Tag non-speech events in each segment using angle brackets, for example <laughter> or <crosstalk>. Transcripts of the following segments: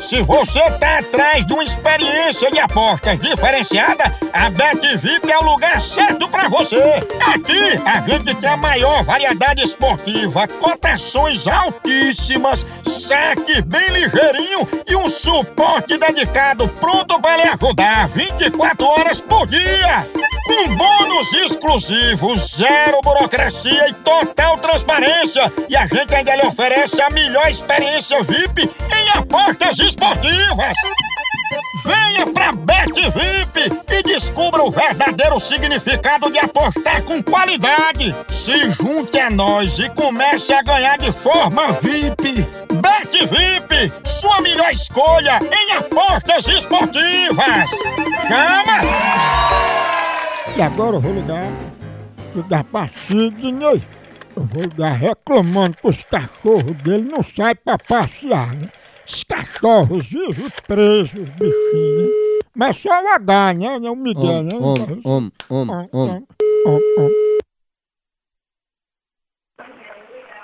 Se você tá atrás de uma experiência de apostas diferenciada, a BetVip é o lugar certo pra você. Aqui a gente tem a maior variedade esportiva, cotações altíssimas, saque bem ligeirinho e um suporte dedicado pronto pra lhe ajudar 24 horas por dia. Com bônus exclusivos, zero burocracia e total transparência. E a gente ainda lhe oferece a melhor experiência VIP em apostas esportivas. Venha pra Bet VIP e descubra o verdadeiro significado de apostar com qualidade. Se junte a nós e comece a ganhar de forma VIP. Bet VIP, sua melhor escolha em apostas esportivas. Chama! E agora eu vou ligar, ligar pra Sidney. Eu vou ligar reclamando que os cachorros dele não saem pra passear, né? Os cachorros vivem presos, bichinhos. Mas só o H, né? Não o Miguel, né? Om, om, om, om, om. Om, om.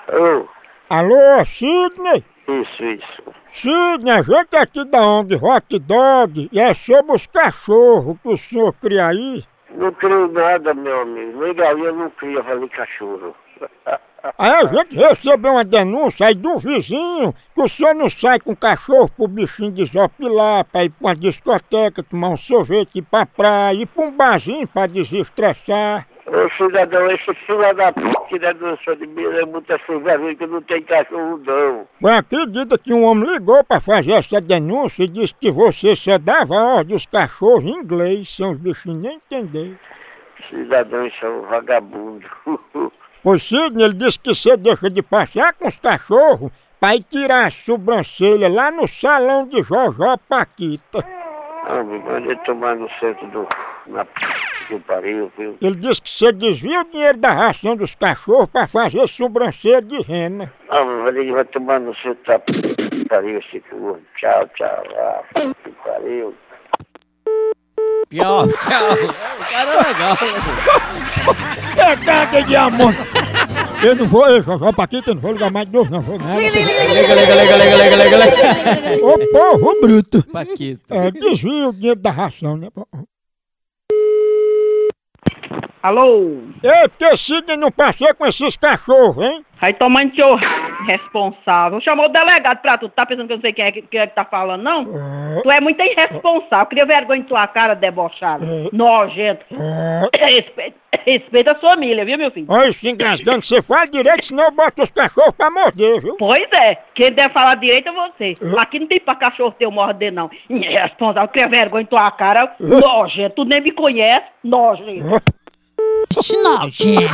Alô? Alô, Sidney? Isso, isso. Sidney, a gente é aqui da ONG Hot Dog e é sobre os cachorros que o senhor cria aí. Não crio nada, meu amigo. Nem galinha não cria, falei cachorro. <laughs> Aí a gente recebeu uma denúncia aí do vizinho que o senhor não sai com o cachorro pro bichinho desopilar, pra ir pra uma discoteca, tomar um sorvete, ir pra praia, ir pra um barzinho pra desestressar. Ô cidadão, esse filho da p que denunciou de mim é muita vergonha que não tem cachorro não. Mas acredita que um homem ligou pra fazer essa denúncia e disse que você só dava ordem dos cachorros em inglês, sem os bichinhos nem entender. Cidadão, isso é um vagabundo. <laughs> Pois Sidney, ele disse que você deixa de passear com os cachorros pra ir tirar a sobrancelha lá no salão de Jojó Paquita. Ah, me mandei tomar no centro do... na p que pariu, viu? Ele disse que você desvia o dinheiro da ração dos cachorros pra fazer sobrancelha de rena. Ah, mas ele vai tomar no p que pariu, esse gordo. Tchau, tchau. Ah, pariu. Tchau, tchau. O cara é legal. Pegada de amor! Eu não vou, eu Jojó Paquita, eu não vou ligar mais de novo, não vou nada. Liga, liga, liga, liga, liga, liga, liga. Ô povo bruto! Paquito. É, desvia o dinheiro da ração, né? Alô? Ei, porque Sidney não passeia com esses cachorros, hein? Vai tomando teu responsável. Chamou o delegado pra tu. Tá pensando que eu não sei quem é que, quem é que tá falando, não? É. Tu é muito irresponsável. Cria vergonha em tua cara, debochado. É. Nojento. É. <coughs> Respeita, respeita a sua família, viu, meu filho? Olha isso engasgando, você fala direito, senão eu boto os cachorros pra morder, viu? Pois é. Quem deve falar direito é você. É. Aqui não tem pra cachorro teu morder, não. Irresponsável. Cria vergonha em tua cara. Nojento. Tu nem me conhece. Nojento. Mas, gente,